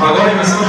Agora a invenção